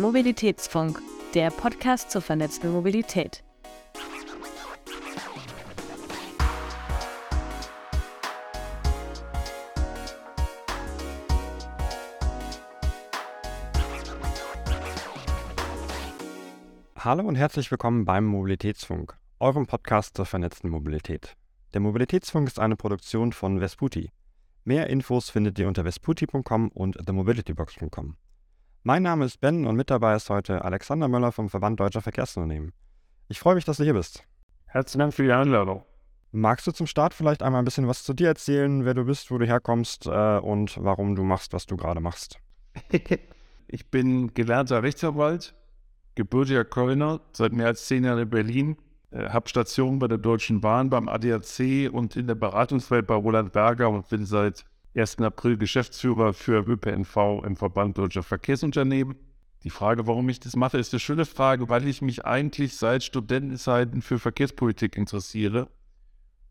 Mobilitätsfunk, der Podcast zur vernetzten Mobilität. Hallo und herzlich willkommen beim Mobilitätsfunk, eurem Podcast zur vernetzten Mobilität. Der Mobilitätsfunk ist eine Produktion von Vesputi. Mehr Infos findet ihr unter vesputi.com und themobilitybox.com. Mein Name ist Ben und mit dabei ist heute Alexander Möller vom Verband Deutscher Verkehrsunternehmen. Ich freue mich, dass du hier bist. Herzlichen Dank für die Einladung. Magst du zum Start vielleicht einmal ein bisschen was zu dir erzählen, wer du bist, wo du herkommst äh, und warum du machst, was du gerade machst? ich bin gelernter Rechtsanwalt, gebürtiger Kölner, seit mehr als zehn Jahren in Berlin, äh, habe Station bei der Deutschen Bahn, beim ADAC und in der Beratungswelt bei Roland Berger und bin seit 1. April Geschäftsführer für ÖPNV im Verband Deutscher Verkehrsunternehmen. Die Frage, warum ich das mache, ist eine schöne Frage, weil ich mich eigentlich seit Studentenzeiten für Verkehrspolitik interessiere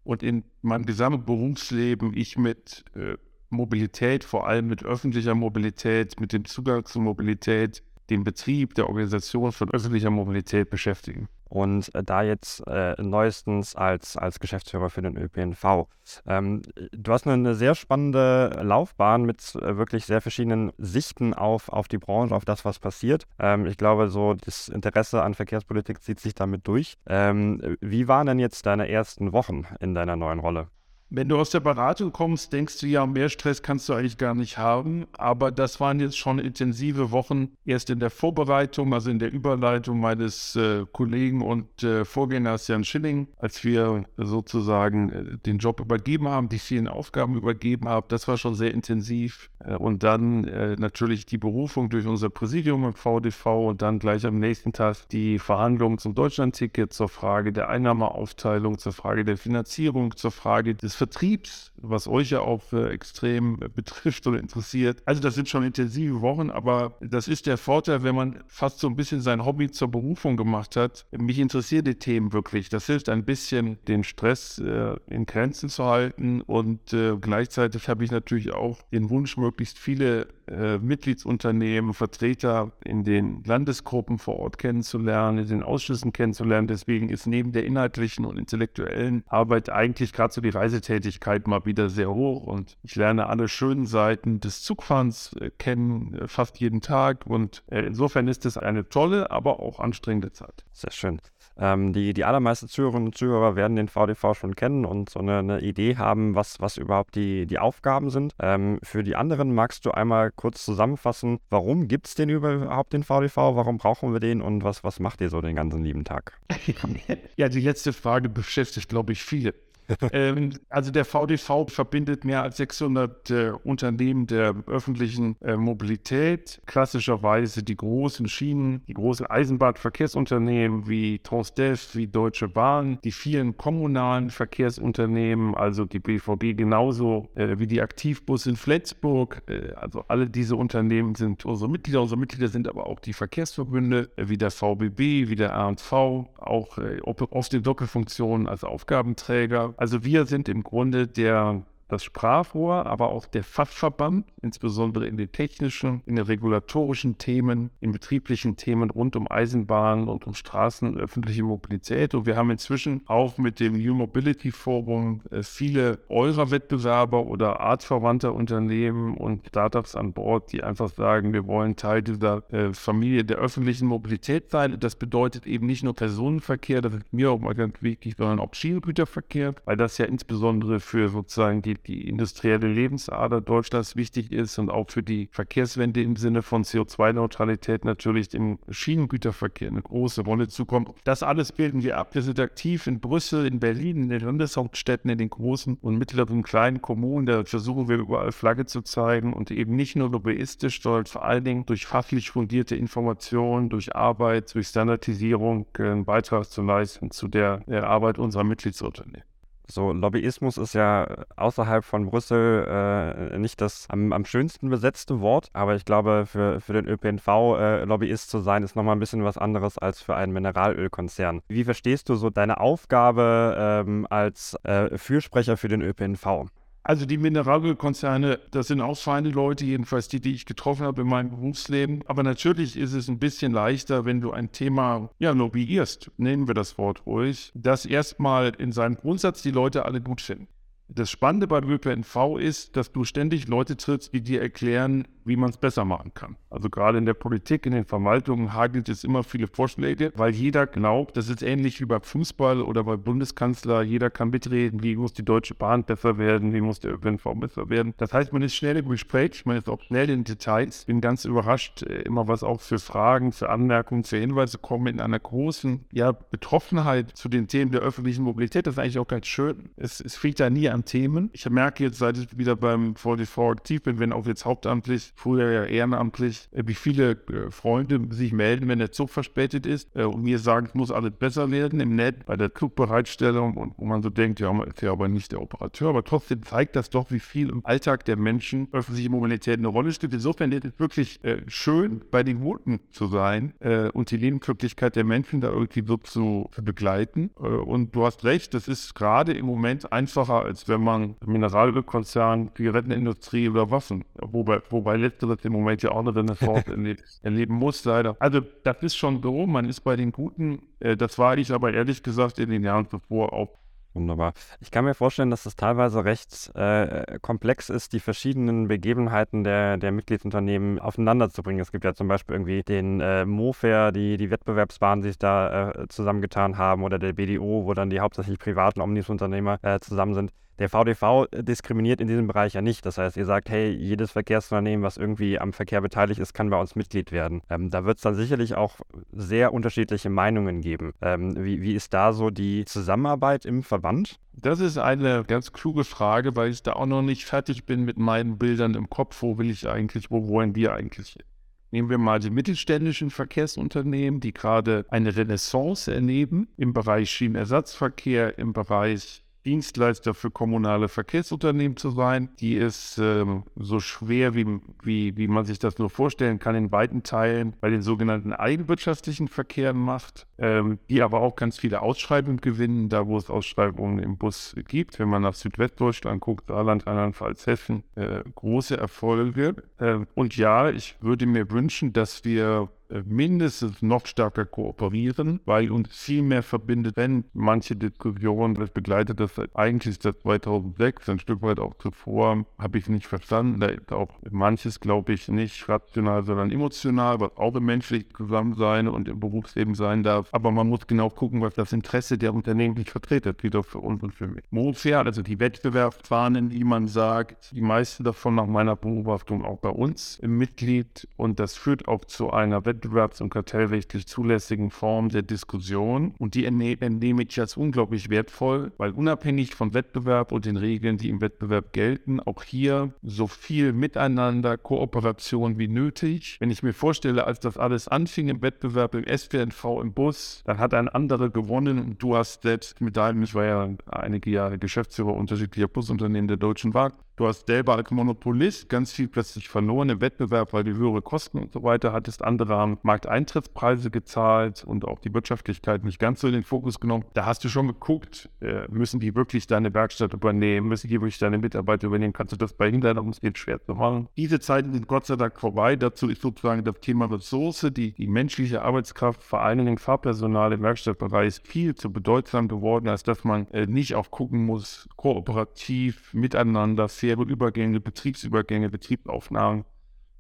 und in meinem gesamten Berufsleben ich mit äh, Mobilität, vor allem mit öffentlicher Mobilität, mit dem Zugang zu Mobilität, dem Betrieb, der Organisation von öffentlicher Mobilität beschäftigen. Und äh, da jetzt äh, neuestens als, als Geschäftsführer für den ÖPNV. Ähm, du hast eine, sehr spannende Laufbahn mit äh, wirklich sehr verschiedenen Sichten auf, auf die Branche, auf das, was passiert. Ähm, ich glaube, so das Interesse an Verkehrspolitik zieht sich damit durch. Ähm, wie waren denn jetzt deine ersten Wochen in deiner neuen Rolle? Wenn du aus der Beratung kommst, denkst du ja, mehr Stress kannst du eigentlich gar nicht haben. Aber das waren jetzt schon intensive Wochen. Erst in der Vorbereitung, also in der Überleitung meines äh, Kollegen und äh, Vorgängers Jan Schilling, als wir sozusagen äh, den Job übergeben haben, die vielen Aufgaben übergeben haben. Das war schon sehr intensiv. Äh, und dann äh, natürlich die Berufung durch unser Präsidium im VDV und dann gleich am nächsten Tag die Verhandlungen zum Deutschlandticket zur Frage der Einnahmeaufteilung, zur Frage der Finanzierung, zur Frage des Vertriebs, was euch ja auch äh, extrem betrifft oder interessiert. Also das sind schon intensive Wochen, aber das ist der Vorteil, wenn man fast so ein bisschen sein Hobby zur Berufung gemacht hat. Mich interessieren die Themen wirklich. Das hilft ein bisschen, den Stress äh, in Grenzen zu halten und äh, gleichzeitig habe ich natürlich auch den Wunsch, möglichst viele äh, Mitgliedsunternehmen, Vertreter in den Landesgruppen vor Ort kennenzulernen, in den Ausschüssen kennenzulernen. Deswegen ist neben der inhaltlichen und intellektuellen Arbeit eigentlich gerade so die Reisetätigkeit mal wieder sehr hoch und ich lerne alle schönen Seiten des Zugfahrens äh, kennen, äh, fast jeden Tag und insofern ist es eine tolle, aber auch anstrengende Zeit. Sehr schön. Ähm, die, die allermeisten Zuhörerinnen und Zuhörer werden den VDV schon kennen und so eine, eine Idee haben, was, was überhaupt die, die Aufgaben sind. Ähm, für die anderen magst du einmal kurz zusammenfassen, warum gibt es denn überhaupt den VDV, warum brauchen wir den und was, was macht ihr so den ganzen lieben Tag? ja, die letzte Frage beschäftigt, glaube ich, viele ähm, also der VDV verbindet mehr als 600 äh, Unternehmen der öffentlichen äh, Mobilität. Klassischerweise die großen Schienen, die großen Eisenbahnverkehrsunternehmen wie Transdev, wie Deutsche Bahn, die vielen kommunalen Verkehrsunternehmen, also die BVG genauso äh, wie die Aktivbus in Flensburg. Äh, also alle diese Unternehmen sind unsere Mitglieder. Unsere Mitglieder sind aber auch die Verkehrsverbünde äh, wie der VBB, wie der RV, auch äh, oft in Doppelfunktionen als Aufgabenträger. Also wir sind im Grunde der das Sprachrohr, aber auch der Fachverband, insbesondere in den technischen, in den regulatorischen Themen, in betrieblichen Themen rund um Eisenbahnen und um Straßen und öffentliche Mobilität. Und wir haben inzwischen auch mit dem New Mobility Forum äh, viele eurer Wettbewerber oder artverwandter Unternehmen und Startups an Bord, die einfach sagen, wir wollen Teil dieser äh, Familie der öffentlichen Mobilität sein. Das bedeutet eben nicht nur Personenverkehr, das ist mir auch mal ganz wichtig, sondern auch Schienengüterverkehr, weil das ja insbesondere für sozusagen die die industrielle Lebensader Deutschlands wichtig ist und auch für die Verkehrswende im Sinne von CO2-Neutralität natürlich im Schienengüterverkehr eine große Rolle zukommt. Das alles bilden wir ab. Wir sind aktiv in Brüssel, in Berlin, in den Landeshauptstädten, in den großen und mittleren kleinen Kommunen. Da versuchen wir überall Flagge zu zeigen und eben nicht nur lobbyistisch, sondern vor allen Dingen durch fachlich fundierte Informationen, durch Arbeit, durch Standardisierung einen Beitrag zu leisten zu der Arbeit unserer Mitgliedsunternehmen. So, Lobbyismus ist ja außerhalb von Brüssel äh, nicht das am, am, schönsten besetzte Wort, aber ich glaube, für, für den ÖPNV äh, Lobbyist zu sein, ist nochmal ein bisschen was anderes als für einen Mineralölkonzern. Wie verstehst du so deine Aufgabe ähm, als äh, Fürsprecher für den ÖPNV? Also die Mineralölkonzerne, das sind auch feine Leute, jedenfalls die, die ich getroffen habe in meinem Berufsleben. Aber natürlich ist es ein bisschen leichter, wenn du ein Thema ja lobbyierst, nehmen wir das Wort ruhig, das erstmal in seinem Grundsatz die Leute alle gut finden. Das Spannende beim ÖPNV ist, dass du ständig Leute trittst, die dir erklären, wie man es besser machen kann. Also gerade in der Politik, in den Verwaltungen hagelt es immer viele Vorschläge, weil jeder glaubt, das ist ähnlich wie beim Fußball oder beim Bundeskanzler, jeder kann mitreden, wie muss die Deutsche Bahn besser werden, wie muss der ÖPNV besser werden. Das heißt, man ist schnell im Gespräch, man ist auch schnell in Details. Bin ganz überrascht, äh, immer was auch für Fragen, für Anmerkungen, für Hinweise kommen in einer großen ja, Betroffenheit zu den Themen der öffentlichen Mobilität. Das ist eigentlich auch ganz schön. Es, es fehlt da nie an Themen. Ich merke jetzt, seit ich wieder beim VDV aktiv bin, wenn auch jetzt hauptamtlich früher ja ehrenamtlich, äh, wie viele äh, Freunde sich melden, wenn der Zug verspätet ist äh, und mir sagen, es muss alles besser werden im Netz bei der Zugbereitstellung und wo man so denkt, ja, man ist ja aber nicht der Operateur, aber trotzdem zeigt das doch, wie viel im Alltag der Menschen öffentliche Mobilität eine Rolle spielt. Insofern ist es wirklich schön, bei den Guten zu sein und die Lebenswirklichkeit der Menschen da irgendwie so zu begleiten. Und du hast recht, das ist gerade im Moment einfacher, als wenn man Mineralölkonzern, Zigarettenindustrie oder Waffen, wobei, wobei letzteres im Moment ja auch eine Renaissance erleben muss, leider. Also das ist schon so, man ist bei den Guten, äh, das war ich aber ehrlich gesagt in den Jahren zuvor auch Wunderbar. Ich kann mir vorstellen, dass es teilweise recht äh, komplex ist, die verschiedenen Begebenheiten der, der Mitgliedsunternehmen aufeinander zu bringen. Es gibt ja zum Beispiel irgendwie den äh, MoFair, die die Wettbewerbsbahnen sich da äh, zusammengetan haben, oder der BDO, wo dann die hauptsächlich privaten Omnibusunternehmer äh, zusammen sind. Der VDV diskriminiert in diesem Bereich ja nicht. Das heißt, ihr sagt, hey, jedes Verkehrsunternehmen, was irgendwie am Verkehr beteiligt ist, kann bei uns Mitglied werden. Ähm, da wird es dann sicherlich auch sehr unterschiedliche Meinungen geben. Ähm, wie, wie ist da so die Zusammenarbeit im Verband? Das ist eine ganz kluge Frage, weil ich da auch noch nicht fertig bin mit meinen Bildern im Kopf. Wo will ich eigentlich, wo wollen wir eigentlich hin? Nehmen wir mal die mittelständischen Verkehrsunternehmen, die gerade eine Renaissance erleben im Bereich Schienenersatzverkehr, im Bereich Dienstleister für kommunale Verkehrsunternehmen zu sein. Die ist ähm, so schwer, wie, wie, wie man sich das nur vorstellen kann, in weiten Teilen bei den sogenannten eigenwirtschaftlichen Verkehren macht, ähm, die aber auch ganz viele Ausschreibungen gewinnen, da wo es Ausschreibungen im Bus gibt. Wenn man nach Südwestdeutschland guckt, Saarland, Rheinland-Pfalz, Hessen, äh, große Erfolge. Äh, und ja, ich würde mir wünschen, dass wir mindestens noch stärker kooperieren, weil uns viel mehr verbindet, wenn manche Diskussionen, das begleitet das eigentlich seit 2006, ein Stück weit auch zuvor, habe ich nicht verstanden. Da ist auch manches, glaube ich, nicht rational, sondern emotional, was auch im menschlichen Zusammensein und im Berufsleben sein darf. Aber man muss genau gucken, was das Interesse der Unternehmen nicht vertretet, wieder für uns und für mich. Mofair, also die Wettbewerbsfahnen, wie man sagt, die meisten davon nach meiner Beobachtung auch bei uns im Mitglied und das führt auch zu einer Wettbewerbsfahne wettbewerbs- und kartellrechtlich zulässigen Form der Diskussion. Und die entnehme ich als unglaublich wertvoll, weil unabhängig vom Wettbewerb und den Regeln, die im Wettbewerb gelten, auch hier so viel Miteinander, Kooperation wie nötig. Wenn ich mir vorstelle, als das alles anfing im Wettbewerb im SPNV im Bus, dann hat ein anderer gewonnen und du hast selbst mit deinem, ich war ja einige Jahre Geschäftsführer unterschiedlicher Busunternehmen der Deutschen Bank, Du hast selber als Monopolist ganz viel plötzlich verloren im Wettbewerb, weil du höhere Kosten und so weiter hattest. Andere haben Markteintrittspreise gezahlt und auch die Wirtschaftlichkeit nicht ganz so in den Fokus genommen. Da hast du schon geguckt, äh, müssen die wirklich deine Werkstatt übernehmen? Müssen die wirklich deine Mitarbeiter übernehmen? Kannst du das bei um es schwer zu machen? Diese Zeiten sind Gott sei Dank vorbei. Dazu ist sozusagen das Thema Ressource, die, die menschliche Arbeitskraft, vor allen Dingen Fahrpersonal im Werkstattbereich, viel zu bedeutsam geworden, als dass man äh, nicht auch gucken muss, kooperativ miteinander, fair faire Übergänge, Betriebsübergänge, Betriebsaufnahmen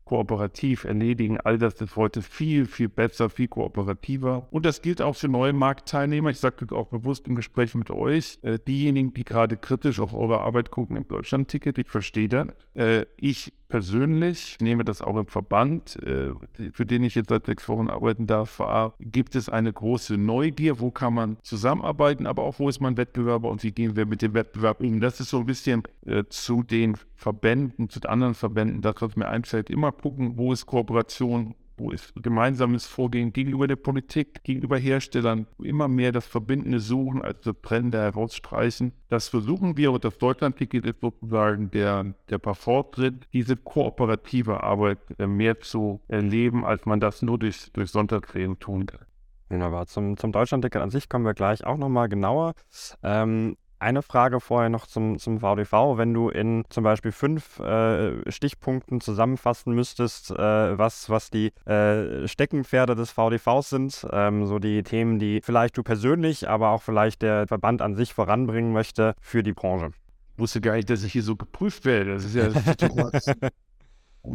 kooperativ erledigen. All das ist heute viel, viel besser, viel kooperativer. Und das gilt auch für neue Marktteilnehmer. Ich sage auch bewusst im Gespräch mit euch. Äh, diejenigen, die gerade kritisch auf eure Arbeit gucken im Deutschland-Ticket, ich verstehe das. Äh, ich persönlich, ich nehme das auch im Verband, äh, für den ich jetzt seit sechs Wochen arbeiten darf, gibt es eine große Neugier, wo kann man zusammenarbeiten, aber auch wo ist man Wettbewerber und wie gehen wir mit dem Wettbewerb um. Das ist so ein bisschen äh, zu den Verbänden, zu den anderen Verbänden, das, was mir einfällt, immer gucken, wo ist Kooperation, wo ist gemeinsames Vorgehen gegenüber der Politik, gegenüber Herstellern, immer mehr das Verbindende suchen als das Trennende herausstreichen. Das versuchen wir und das Deutschlandticket ist sozusagen der, der paar Fortschritt, diese kooperative Arbeit äh, mehr zu erleben, als man das nur durch, durch Sonntagsreden tun kann. Wunderbar. Zum, zum Deutschlandticket an sich kommen wir gleich auch nochmal genauer. Ähm, Eine Frage vorher noch zum, zum VDV. Wenn du in zum Beispiel fünf äh, Stichpunkten zusammenfassen müsstest, äh, was, was die äh, Steckenpferde des VDVs sind, ähm, so die Themen, die vielleicht du persönlich, aber auch vielleicht der Verband an sich voranbringen möchte für die Branche. Ich wusste gar nicht, dass ich hier so geprüft werde. Das ist ja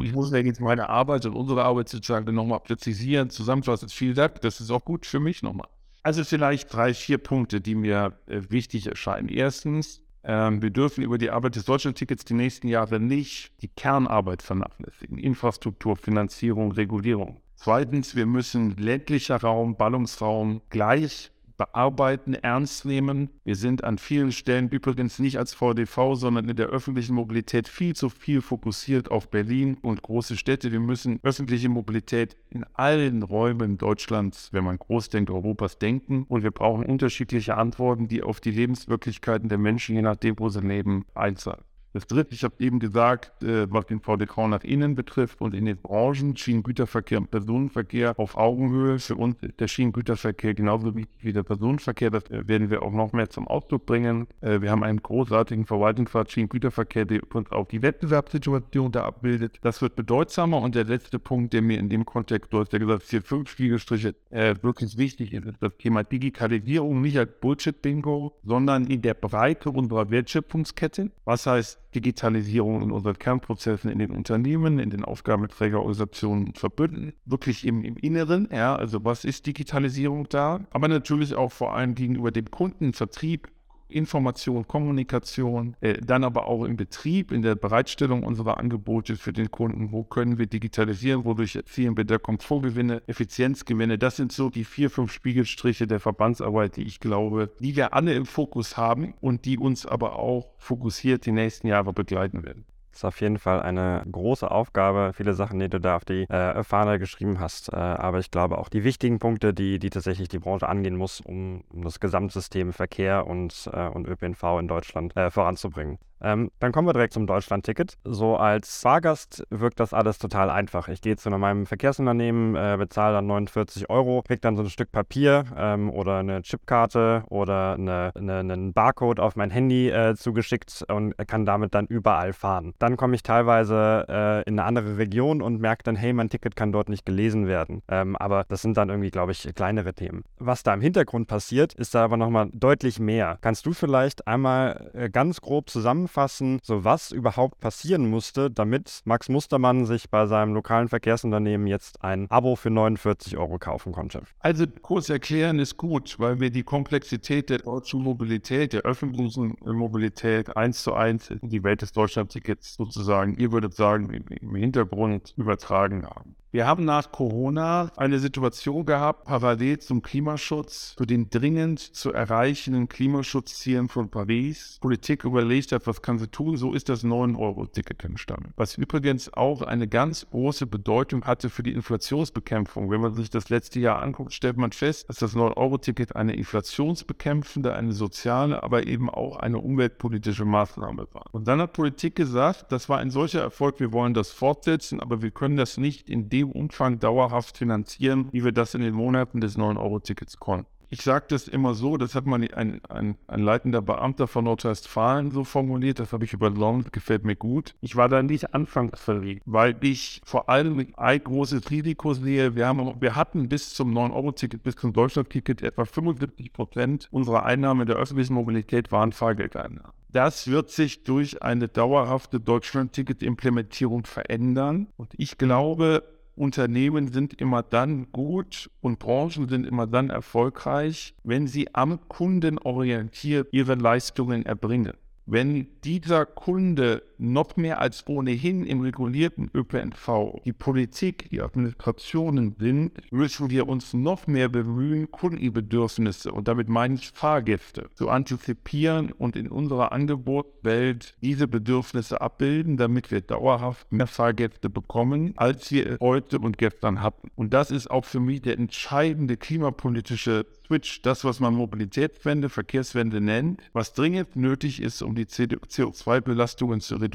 ich muss ja jetzt meine Arbeit und unsere Arbeit sozusagen nochmal präzisieren, zusammenfassen. Vielen Dank, das ist auch gut für mich nochmal. Also vielleicht drei, vier Punkte, die mir äh, wichtig erscheinen. Erstens, ähm, wir dürfen über die Arbeit des Deutschlandtickets die nächsten Jahre nicht die Kernarbeit vernachlässigen. Infrastruktur, Finanzierung, Regulierung. Zweitens, wir müssen ländlicher Raum, Ballungsraum gleich bearbeiten, ernst nehmen. Wir sind an vielen Stellen übrigens nicht als VDV, sondern in der öffentlichen Mobilität viel zu viel fokussiert auf Berlin und große Städte. Wir müssen öffentliche Mobilität in allen Räumen Deutschlands, wenn man groß denkt, Europas denken. Und wir brauchen unterschiedliche Antworten, die auf die Lebenswirklichkeiten der Menschen, je nachdem, wo sie leben, einzahlen. Das dritte, ich habe eben gesagt, äh, was den VDK nach innen betrifft und in den Branchen, Schienengüterverkehr und Personenverkehr auf Augenhöhe. Für uns ist der Schienengüterverkehr genauso wichtig wie der Personenverkehr. Das äh, werden wir auch noch mehr zum Ausdruck bringen. Äh, wir haben einen großartigen Verwaltungsrat Schienengüterverkehr, der uns auch die Wettbewerbssituation da abbildet. Das wird bedeutsamer. Und der letzte Punkt, der mir in dem Kontext, du hast ja gesagt, hier fünf Spiegelstriche, äh, wirklich wichtig ist, ist das Thema Digitalisierung nicht als Bullshit-Bingo, sondern in der Breite unserer Wertschöpfungskette. Was heißt, Digitalisierung in unseren Kernprozessen in den Unternehmen, in den Aufgabenträgerorganisationen Verbünden, wirklich im, im Inneren, ja, also was ist Digitalisierung da, aber natürlich auch vor allem gegenüber dem Kunden, Vertrieb, Information, Kommunikation, äh, dann aber auch im Betrieb, in der Bereitstellung unserer Angebote für den Kunden. Wo können wir digitalisieren? Wodurch erzielen wir da Komfortgewinne, Effizienzgewinne? Das sind so die vier, fünf Spiegelstriche der Verbandsarbeit, die ich glaube, die wir alle im Fokus haben und die uns aber auch fokussiert die nächsten Jahre begleiten werden. Das ist auf jeden Fall eine große Aufgabe, viele Sachen, die du da auf die äh, Fahne geschrieben hast. Äh, aber ich glaube auch die wichtigen Punkte, die, die tatsächlich die Branche angehen muss, um, um das Gesamtsystem Verkehr und, äh, und ÖPNV in Deutschland äh, voranzubringen. Ähm, dann kommen wir direkt zum Deutschland-Ticket. So als Fahrgast wirkt das alles total einfach. Ich gehe zu meinem Verkehrsunternehmen, äh, bezahle dann 49 Euro, kriege dann so ein Stück Papier ähm, oder eine Chipkarte oder eine, eine, einen Barcode auf mein Handy äh, zugeschickt und kann damit dann überall fahren. Dann komme ich teilweise äh, in eine andere Region und merke dann, hey, mein Ticket kann dort nicht gelesen werden. Ähm, aber das sind dann irgendwie, glaube ich, kleinere Themen. Was da im Hintergrund passiert, ist da aber nochmal deutlich mehr. Kannst du vielleicht einmal äh, ganz grob zusammenfassen, zusammenfassen, so was überhaupt passieren musste, damit Max Mustermann sich bei seinem lokalen Verkehrsunternehmen jetzt ein Abo für 49 Euro kaufen konnte. Also kurz erklären ist gut, weil wir die Komplexität der deutschen Mobilität, der öffentlichen Mobilität eins zu eins in die Welt des Deutschlandtickets sozusagen, ihr würdet sagen, im Hintergrund übertragen haben. Wir haben nach Corona eine Situation gehabt, parallel zum Klimaschutz, zu den dringend zu erreichenden Klimaschutzzielen von Paris. Politik überlegt hat, was kann sie tun, so ist das 9-Euro-Ticket entstanden. Was übrigens auch eine ganz große Bedeutung hatte für die Inflationsbekämpfung. Wenn man sich das letzte Jahr anguckt, stellt man fest, dass das 9-Euro-Ticket eine inflationsbekämpfende, eine soziale, aber eben auch eine umweltpolitische Maßnahme war. Und dann hat Politik gesagt, das war ein solcher Erfolg, wir wollen das fortsetzen, aber wir können das nicht in dem dem Umfang dauerhaft finanzieren, wie wir das in den Monaten des 9-Euro-Tickets konnten. Ich sage das immer so, das hat mal ein, ein, ein leitender Beamter von Nordrhein-Westfalen so formuliert, das habe ich übernommen, gefällt mir gut. Ich war da nicht anfangs verlegt, weil ich vor allem ein großes Risiko sehe. Wir, haben, wir hatten bis zum 9-Euro-Ticket, bis zum Deutschland-Ticket etwa 75 Prozent unserer Einnahmen der öffentlichen Mobilität waren Fahrgeldeinnahmen. Das wird sich durch eine dauerhafte Deutschland-Ticket-Implementierung verändern. Und ich glaube, Unternehmen sind immer dann gut und Branchen sind immer dann erfolgreich, wenn sie am Kunden orientiert ihre Leistungen erbringen. Wenn dieser Kunde noch mehr als ohnehin im regulierten ÖPNV die Politik, die Administrationen sind, müssen wir uns noch mehr bemühen, Kundenbedürfnisse, und damit meine ich Fahrgäste, zu antizipieren und in unserer Angebotswelt diese Bedürfnisse abbilden, damit wir dauerhaft mehr Fahrgäste bekommen, als wir heute und gestern hatten. Und das ist auch für mich der entscheidende klimapolitische Switch, das, was man Mobilitätswende, Verkehrswende nennt, was dringend nötig ist, um die CO2-Belastungen zu reduzieren,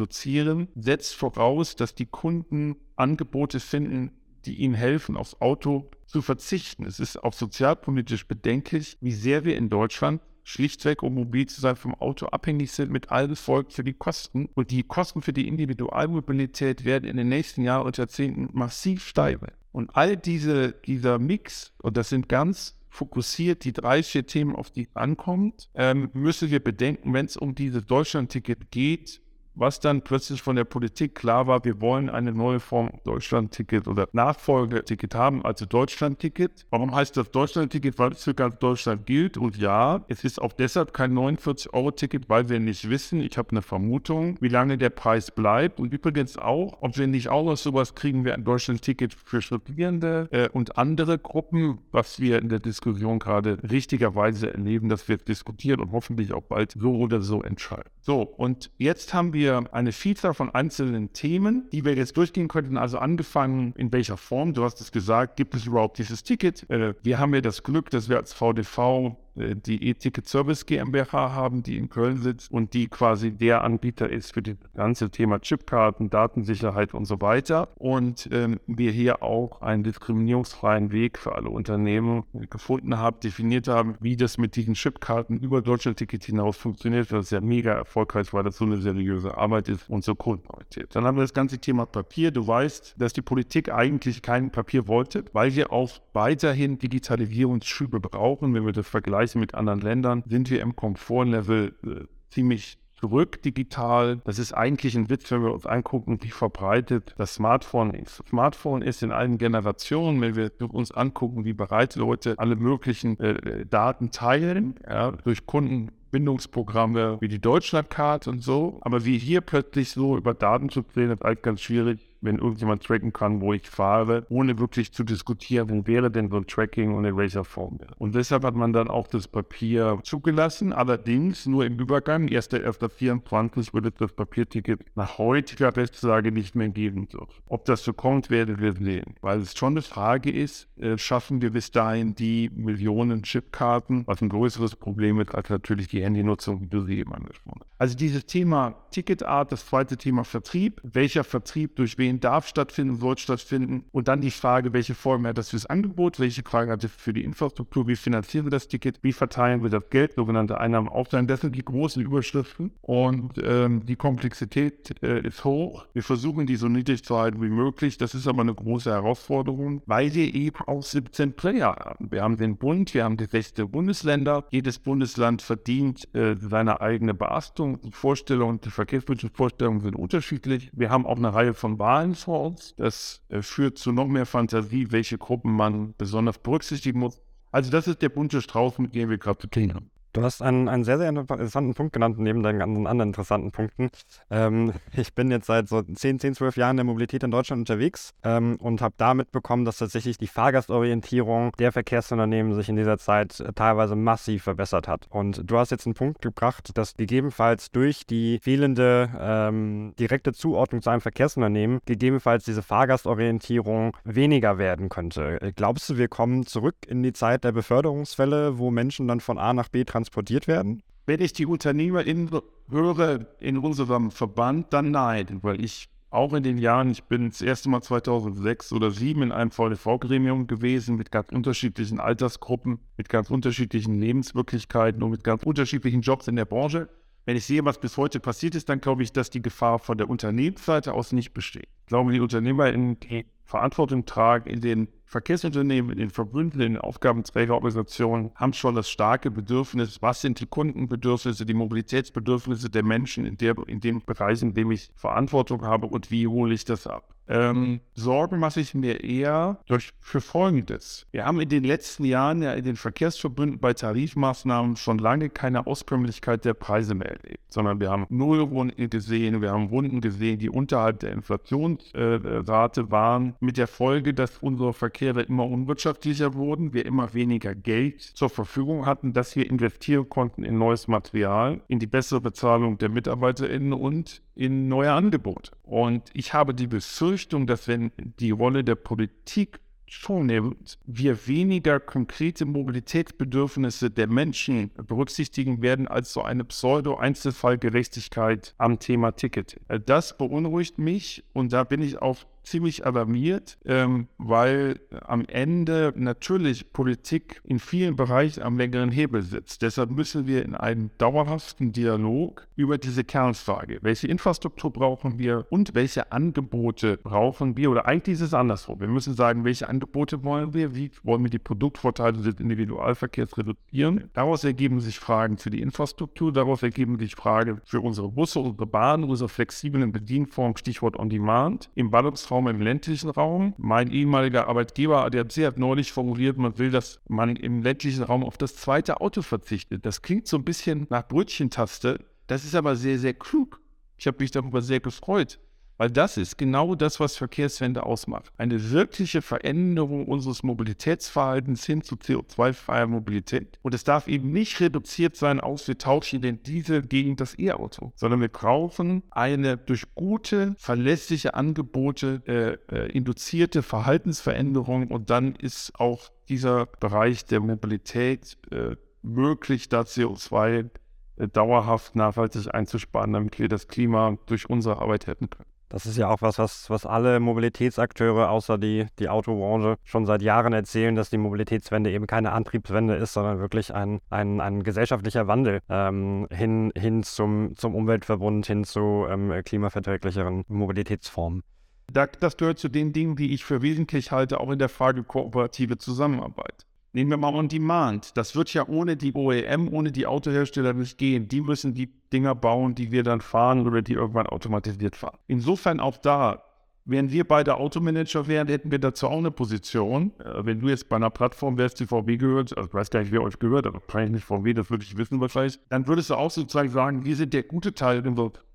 setzt voraus, dass die Kunden Angebote finden, die ihnen helfen, aufs Auto zu verzichten. Es ist auch sozialpolitisch bedenklich, wie sehr wir in Deutschland schlichtweg, um mobil zu sein, vom Auto abhängig sind mit allen Folgen für die Kosten. Und die Kosten für die Individualmobilität werden in den nächsten Jahren und Jahrzehnten massiv steigen. Und all diese, dieser Mix, und das sind ganz fokussiert die drei, vier Themen, auf die es ankommt, ähm, müssen wir bedenken, wenn es um dieses Deutschland-Ticket geht, was dann plötzlich von der Politik klar war, wir wollen eine neue Form Deutschland-Ticket oder Nachfolgeticket haben, also Deutschland-Ticket. Warum heißt das Deutschland-Ticket? Weil es für ganz Deutschland gilt. Und ja, es ist auch deshalb kein 49-Euro-Ticket, weil wir nicht wissen, ich habe eine Vermutung, wie lange der Preis bleibt. Und übrigens auch, ob wir nicht auch noch sowas kriegen wie ein Deutschland-Ticket für Studierende äh, und andere Gruppen, was wir in der Diskussion gerade richtigerweise erleben, dass wir diskutieren und hoffentlich auch bald so oder so entscheiden. So, und jetzt haben wir wir eine Vielzahl von einzelnen Themen, die wir jetzt durchgehen könnten. Also angefangen, in welcher Form, du hast es gesagt, gibt es überhaupt dieses Ticket? Äh, wir haben ja das Glück, dass wir als VDV die E-Ticket Service GmbH haben, die in Köln sitzt und die quasi der Anbieter ist für das ganze Thema Chipkarten, Datensicherheit und so weiter. Und ähm, wir hier auch einen diskriminierungsfreien Weg für alle Unternehmen gefunden haben, definiert haben, wie das mit diesen Chipkarten über Deutschland-Ticket hinaus funktioniert, ist ja mega erfolgreich, weil das so eine seriöse Arbeit ist und so kundenorientiert. Dann haben wir das ganze Thema Papier. Du weißt, dass die Politik eigentlich kein Papier wollte, weil wir auch weiterhin Digitalisierungsschübe brauchen, wenn wir das vergleichen vergleiche mit anderen Ländern, sind wir im Komfortlevel äh, ziemlich zurück digital. Das ist eigentlich ein Witz, wenn wir uns angucken, wie verbreitet das Smartphone ist. Smartphone ist in allen Generationen, wenn wir uns angucken, wie bereit Leute alle möglichen äh, Daten teilen, ja, durch Kundenbindungsprogramme wie die Deutschlandkarte und so. Aber wie hier plötzlich so über Daten zu reden, ist eigentlich ganz schwierig wenn irgendjemand tracken kann, wo ich fahre, ohne wirklich zu diskutieren, wo wäre denn so ein Tracking und in welcher Form wäre. Und deshalb hat man dann auch das Papier zugelassen, allerdings nur im Übergang. 1.1.24 würde das Papierticket nach heutiger Rechtslage nicht mehr geben dürfen. Ob das so kommt, werden wir sehen. Weil es schon eine Frage ist, äh, schaffen wir bis dahin die Millionen Chipkarten, was ein größeres Problem ist als natürlich die Handynutzung, wie du sie eben angesprochen hast. Also dieses Thema Ticketart, das zweite Thema Vertrieb. Welcher Vertrieb durch wen Ideen darf stattfinden, soll stattfinden. Und dann die Frage, welche Form hat das fürs Angebot, welche Frage hat es für die Infrastruktur, wie finanzieren wir das Ticket, wie verteilen wir das Geld, sogenannte Einnahmen aufteilen. Das sind die großen Überschriften. Und ähm, die Komplexität äh, ist hoch. Wir versuchen, die so niedrig zu halten wie möglich. Das ist aber eine große Herausforderung, weil wir eben auch 17 Player haben. Wir haben den Bund, wir haben die 16 Bundesländer. Jedes Bundesland verdient äh, seine eigene Beachtung. Die Vorstellungen, die verkehrspolitischen Vorstellungen sind unterschiedlich. Wir haben auch eine Reihe von Wahlen Zahlen vor. Das äh, führt zu noch mehr Fantasie, welche Gruppen man besonders berücksichtigen muss. Also das ist der bunte Strauß, mit dem wir gerade zu tun haben. Du hast einen, einen sehr, sehr interessanten Punkt genannt, neben deinen ganzen anderen interessanten Punkten. Ähm, ich bin jetzt seit so 10, 10, 12 Jahren in der Mobilität in Deutschland unterwegs ähm, und habe da mitbekommen, dass tatsächlich die Fahrgastorientierung der Verkehrsunternehmen sich in dieser Zeit äh, teilweise massiv verbessert hat. Und du hast jetzt einen Punkt gebracht, dass gegebenenfalls durch die fehlende ähm, direkte Zuordnung zu einem Verkehrsunternehmen gegebenenfalls diese Fahrgastorientierung weniger werden könnte. Glaubst du, wir kommen zurück in die Zeit der Beförderungsfälle, wo Menschen dann von A nach B transportieren? Transportiert werden? Wenn ich die UnternehmerInnen höre in unserem Verband, dann nein, weil ich auch in den Jahren, ich bin das erste Mal 2006 oder 2007 in einem VDV-Gremium gewesen mit ganz unterschiedlichen Altersgruppen, mit ganz unterschiedlichen Lebenswirklichkeiten und mit ganz unterschiedlichen Jobs in der Branche. Wenn ich sehe, was bis heute passiert ist, dann glaube ich, dass die Gefahr von der Unternehmensseite aus nicht besteht. Ich glaube, die UnternehmerInnen, die Verantwortung tragen in den Verkehrsunternehmen, in den Verbünden, in den Aufgabenträgerorganisationen haben schon das starke Bedürfnis, was sind die Kundenbedürfnisse, die Mobilitätsbedürfnisse der Menschen in, der, in dem Bereich, in dem ich Verantwortung habe und wie hole ich das ab. Ähm, Sorgen mache ich mir eher durch, für Folgendes. Wir haben in den letzten Jahren ja in den Verkehrsverbünden bei Tarifmaßnahmen schon lange keine Auskömmlichkeit der Preise mehr erlebt, sondern wir haben Nullrunden gesehen, wir haben Runden gesehen, die unterhalb der Inflationsrate waren, mit der Folge, dass unsere Verkehre immer unwirtschaftlicher wurden, wir immer weniger Geld zur Verfügung hatten, dass wir investieren konnten in neues Material, in die bessere Bezahlung der MitarbeiterInnen und in neue Angebote. Und ich habe die Befürchtung, dass wenn die Rolle der Politik zunimmt, wir weniger konkrete Mobilitätsbedürfnisse der Menschen berücksichtigen werden als so eine Pseudo-Einzelfallgerechtigkeit am Thema Ticket. Das beunruhigt mich und da bin ich auf ziemlich alarmiert, ähm, weil am Ende natürlich Politik in vielen Bereichen am längeren Hebel sitzt. Deshalb müssen wir in einem dauerhaften Dialog über diese Kernfrage, welche Infrastruktur brauchen wir und welche Angebote brauchen wir, oder eigentlich ist es andersrum. Wir müssen sagen, welche Angebote wollen wir, wie wollen wir die Produktvorteile des Individualverkehrs reduzieren. Daraus ergeben sich Fragen für die Infrastruktur, daraus ergeben sich Fragen für unsere Busse, unsere Bahnen, unsere flexiblen Bedienformen, Stichwort On Demand, im Ballungsraum, im ländlichen Raum. Mein ehemaliger Arbeitgeber, der hat neulich formuliert, man will, dass man im ländlichen Raum auf das zweite Auto verzichtet. Das klingt so ein bisschen nach Brötchentaste. Das ist aber sehr, sehr klug. Ich habe mich darüber sehr gefreut. Weil das ist genau das, was Verkehrswende ausmacht. Eine wirkliche Veränderung unseres Mobilitätsverhaltens hin zu CO2-freier Mobilität. Und es darf eben nicht reduziert sein auf, wir tauschen den Diesel gegen das E-Auto, sondern wir brauchen eine durch gute, verlässliche Angebote äh, äh, induzierte Verhaltensveränderung. Und dann ist auch dieser Bereich der Mobilität äh, möglich, da CO2 äh, dauerhaft nachhaltig einzusparen, damit wir das Klima durch unsere Arbeit hätten können. Das ist ja auch was, was, was alle Mobilitätsakteure außer die, die Autobranche schon seit Jahren erzählen, dass die Mobilitätswende eben keine Antriebswende ist, sondern wirklich ein, ein, ein gesellschaftlicher Wandel ähm, hin, hin zum, zum Umweltverbund, hin zu ähm, klimaverträglicheren Mobilitätsformen. Das gehört zu den Dingen, die ich für wesentlich halte, auch in der Frage kooperative Zusammenarbeit. Nehmen wir mal On Demand. Das wird ja ohne die OEM, ohne die Autohersteller nicht gehen. Die müssen die Dinger bauen, die wir dann fahren oder die irgendwann automatisiert fahren. Insofern auch da, wenn wir beide Automanager wären, hätten wir dazu auch eine Position. Äh, wenn du jetzt bei einer Plattform wärst, die VW gehört, also ich weiß gar nicht, wer euch gehört, aber wahrscheinlich nicht VW, das würde ich wissen wahrscheinlich, dann würdest du auch sozusagen sagen, wir sind der gute Teil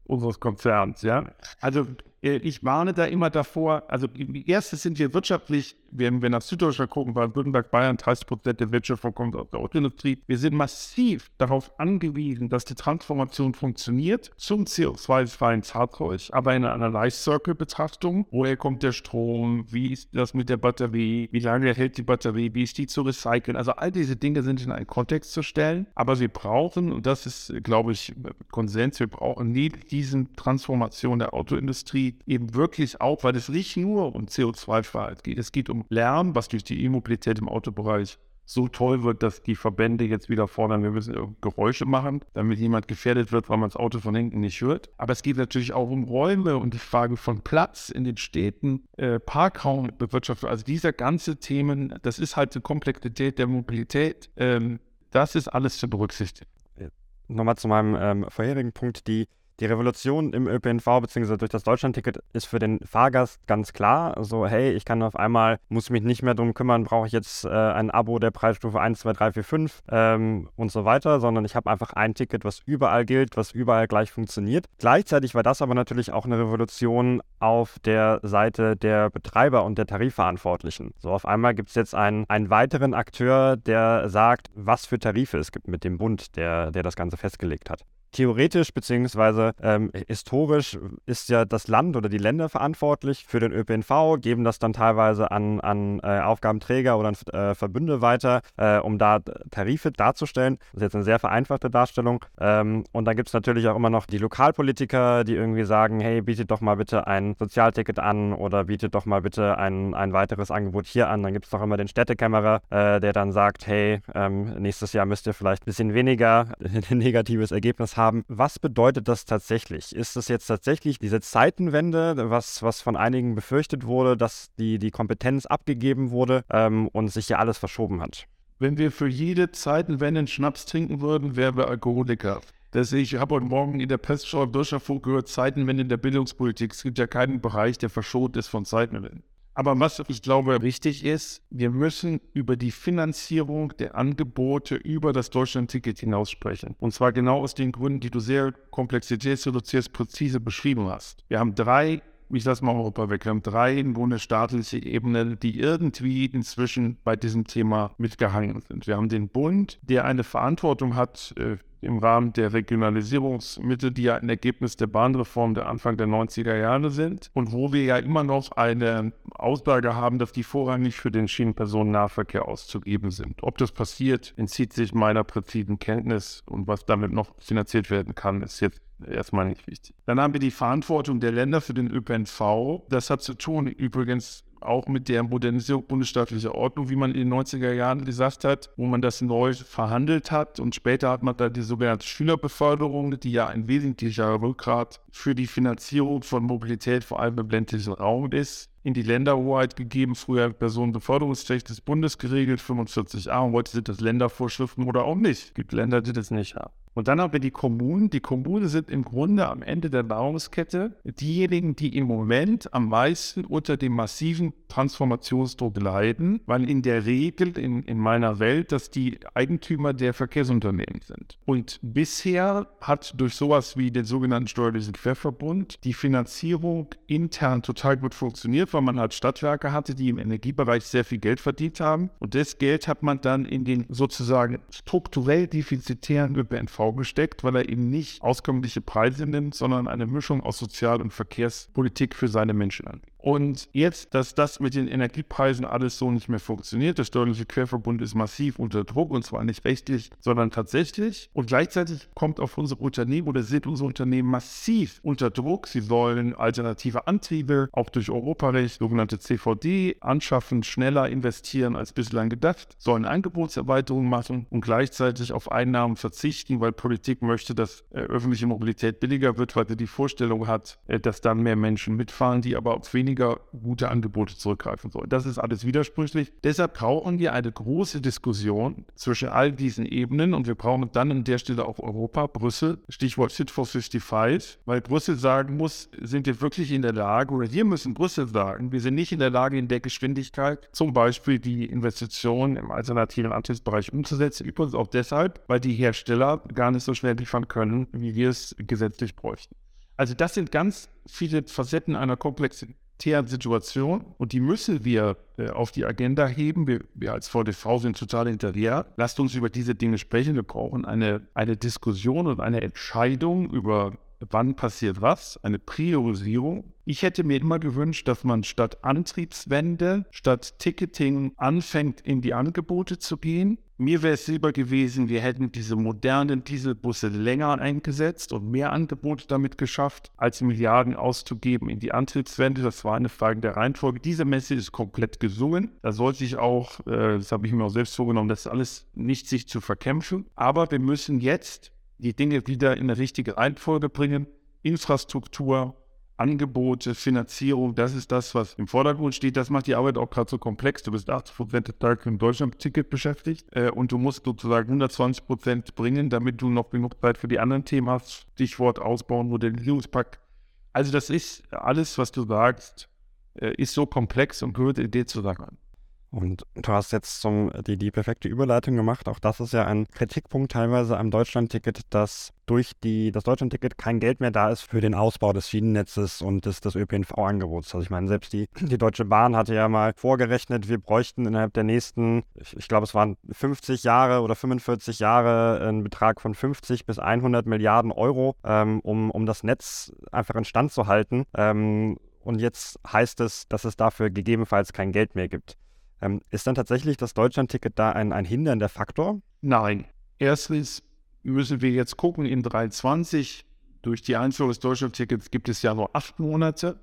unseres Konzerns. Ja? Also ich warne da immer davor, also erstes sind wir wirtschaftlich, wenn wir nach Süddeutschland gucken, Baden-Württemberg, Bayern, 30 Prozent der Wirtschaft kommt aus der Autoindustrie. Wir sind massiv darauf angewiesen, dass die Transformation funktioniert zum CO2-freien Fahrzeug, aber in einer Life-Circle-Betrachtung. Woher kommt der Strom? Wie ist das mit der Batterie? Wie lange hält die Batterie? Wie ist die zu recyceln? Also all diese Dinge sind in einen Kontext zu stellen. Aber wir brauchen, und das ist, glaube ich, Konsens, wir brauchen neben diesen Transformation der Autoindustrie eben wirklich auch, weil es nicht nur um CO2-Freiheit geht. Es geht um Lärm, was durch die E-Mobilität im Autobereich so toll wird, dass die Verbände jetzt wieder fordern, wir müssen Geräusche machen, damit jemand gefährdet wird, weil man das Auto von hinten nicht hört. Aber es geht natürlich auch um Räume und die Frage von Platz in den Städten, äh, Parkraumbewirtschaftung. Also diese ganze Themen, das ist halt die Komplexität der Mobilität. Ähm, das ist alles zu berücksichtigen. Nochmal zu meinem ähm, vorherigen Punkt, die die Revolution im ÖPNV bzw. durch das Deutschlandticket ist für den Fahrgast ganz klar. So, hey, ich kann auf einmal, muss mich nicht mehr darum kümmern, brauche ich jetzt äh, ein Abo der Preisstufe 1, 2, 3, 4, 5 ähm, und so weiter, sondern ich habe einfach ein Ticket, was überall gilt, was überall gleich funktioniert. Gleichzeitig war das aber natürlich auch eine Revolution auf der Seite der Betreiber und der Tarifverantwortlichen. So, auf einmal gibt es jetzt einen, einen weiteren Akteur, der sagt, was für Tarife es gibt mit dem Bund, der, der das Ganze festgelegt hat theoretisch bzw. Ähm, historisch ist ja das Land oder die Länder verantwortlich für den ÖPNV, geben das dann teilweise an, an äh, Aufgabenträger oder an äh, Verbünde weiter, äh, um da Tarife darzustellen. Das ist jetzt eine sehr vereinfachte Darstellung. Ähm, und dann gibt es natürlich auch immer noch die Lokalpolitiker, die irgendwie sagen, hey, bietet doch mal bitte ein Sozialticket an oder bietet doch mal bitte ein, ein weiteres Angebot hier an. Dann gibt es noch immer den Städtekämmerer, äh, der dann sagt, hey, ähm, nächstes Jahr müsst ihr vielleicht ein bisschen weniger ein negatives Ergebnis haben haben. Was bedeutet das tatsächlich? Ist es jetzt tatsächlich diese Zeitenwende, was, was von einigen befürchtet wurde, dass die, die Kompetenz abgegeben wurde ähm, und sich ja alles verschoben hat? Wenn wir für jede Zeitenwende einen Schnaps trinken würden, wären wir Alkoholiker. Das ich habe heute Morgen in der Pestschau im Wirtschaftsfunk gehört, Zeitenwende in der Bildungspolitik. Es gibt ja keinen Bereich, der verschont ist von Zeitenwende. Aber was ich glaube wichtig ist, wir müssen über die Finanzierung der Angebote über das Deutschland-Ticket hinaus sprechen. Und zwar genau aus den Gründen, die du sehr komplexitätsreduziert präzise beschrieben hast. Wir haben drei ich lasse mal Europa weg. Wir haben drei im Grunde staatliche Ebenen, die irgendwie inzwischen bei diesem Thema mitgehangen sind. Wir haben den Bund, der eine Verantwortung hat, äh, im Rahmen der Regionalisierungsmittel, die ja ein Ergebnis der Bahnreform der Anfang der 90er Jahre sind und wo wir ja immer noch eine Aussage haben, dass die vorrangig für den Schienenpersonennahverkehr auszugeben sind. Ob das passiert, entzieht sich meiner präzisen Kenntnis und was damit noch finanziert werden kann, ist jetzt erstmal nicht wichtig. Dann haben wir die Verantwortung der Länder für den ÖPNV. Das hat zu tun übrigens auch mit der Modernisierung bundesstaatlicher Ordnung, wie man in den 90er Jahren gesagt hat, wo man das neu verhandelt hat. Und später hat man da die sogenannte Schülerbeförderung, die ja ein wesentlicher Rückgrat für die Finanzierung von Mobilität, vor allem im ländlichen Raum ist in die Länderhoheit gegeben, früher Personenbeförderungsrecht des Bundes geregelt, 45a, und heute sind das Ländervorschriften oder auch nicht. Es gibt Länder, die das nicht haben. Und dann haben wir die Kommunen. Die Kommunen sind im Grunde am Ende der Nahrungskette diejenigen, die im Moment am meisten unter dem massiven Transformationsdruck leiden, weil in der Regel in, in meiner Welt das die Eigentümer der Verkehrsunternehmen sind. Und bisher hat durch sowas wie den sogenannten steuerlichen Querverbund die Finanzierung intern total gut funktioniert, weil man halt Stadtwerke hatte, die im Energiebereich sehr viel Geld verdient haben. Und das Geld hat man dann in den sozusagen strukturell defizitären ÖPNV gesteckt, weil er eben nicht auskömmliche Preise nimmt, sondern eine Mischung aus Sozial- und Verkehrspolitik für seine Menschen anbietet. Und jetzt, dass das mit den Energiepreisen alles so nicht mehr funktioniert, der steuerliche Querverbund ist massiv unter Druck und zwar nicht rechtlich, sondern tatsächlich. Und gleichzeitig kommt auf unsere Unternehmen oder sind unsere Unternehmen massiv unter Druck. Sie wollen alternative Antriebe, auch durch Europarecht, sogenannte CVD, anschaffen, schneller investieren als bislang gedacht, sollen Angebotserweiterungen machen und gleichzeitig auf Einnahmen verzichten, weil Politik möchte, dass äh, öffentliche Mobilität billiger wird, weil sie die Vorstellung hat, äh, dass dann mehr Menschen mitfahren, die aber auf weniger weniger gute Angebote zurückgreifen soll. Das ist alles widersprüchlich. Deshalb brauchen wir eine große Diskussion zwischen all diesen Ebenen und wir brauchen dann an der Stelle auch Europa, Brüssel, Stichwort Fit for 55, weil Brüssel sagen muss, sind wir wirklich in der Lage, oder wir müssen Brüssel sagen, wir sind nicht in der Lage, in der Geschwindigkeit zum Beispiel die Investitionen im alternativen Antriebsbereich umzusetzen. Übrigens auch deshalb, weil die Hersteller gar nicht so schnell liefern können, wie wir es gesetzlich bräuchten. Also das sind ganz viele Facetten einer komplexen humanitären Situation und die müssen wir äh, auf die Agenda heben. Wir, wir, als VDV sind total hinterher. Lasst uns über diese Dinge sprechen. Wir brauchen eine, eine Diskussion und eine Entscheidung über wann passiert was, eine Priorisierung. Ich hätte mir immer gewünscht, dass man statt Antriebswende, statt Ticketing anfängt, in die Angebote zu gehen. Mir wäre es lieber gewesen, wir hätten diese modernen Dieselbusse länger eingesetzt und mehr Angebote damit geschafft, als Milliarden auszugeben in die Antriebswende. Das war eine Frage der Reihenfolge. Diese Messe ist komplett gesungen. Da sollte ich auch, äh, das habe ich mir auch selbst vorgenommen, das alles nicht sich zu verkämpfen. Aber wir müssen jetzt die Dinge wieder in eine richtige Reihenfolge bringen. Infrastruktur, Angebote, Finanzierung, das ist das, was im Vordergrund steht. Das macht die Arbeit auch gerade so komplex. Du bist 80 Prozent des Tages im Deutschland-Ticket beschäftigt äh, und du musst sozusagen 120 Prozent bringen, damit du noch genug Zeit für die anderen Themen hast. Stichwort Ausbauen, Modernisierungspakt. Also das ist alles, was du sagst, äh, ist so komplex und gehört in den Zusammenhang. Und du hast jetzt zum, die, die perfekte Überleitung gemacht. Auch das ist ja ein Kritikpunkt teilweise am Deutschlandticket, dass durch die, das Deutschlandticket kein Geld mehr da ist für den Ausbau des Schienennetzes und des, des ÖPNV-Angebots. Also ich meine, selbst die, die Deutsche Bahn hatte ja mal vorgerechnet, wir bräuchten innerhalb der nächsten, ich, ich glaube es waren 50 Jahre oder 45 Jahre einen Betrag von 50 bis 100 Milliarden Euro, ähm, um, um das Netz einfach instand zu halten. Ähm, und jetzt heißt es, dass es dafür gegebenenfalls kein Geld mehr gibt. Ähm, ist dann tatsächlich das Deutschlandticket da ein, ein hindernder Faktor? Nein. Erstens müssen wir jetzt gucken, in 2023, durch die Einführung des Deutschlandtickets gibt es ja nur acht Monate.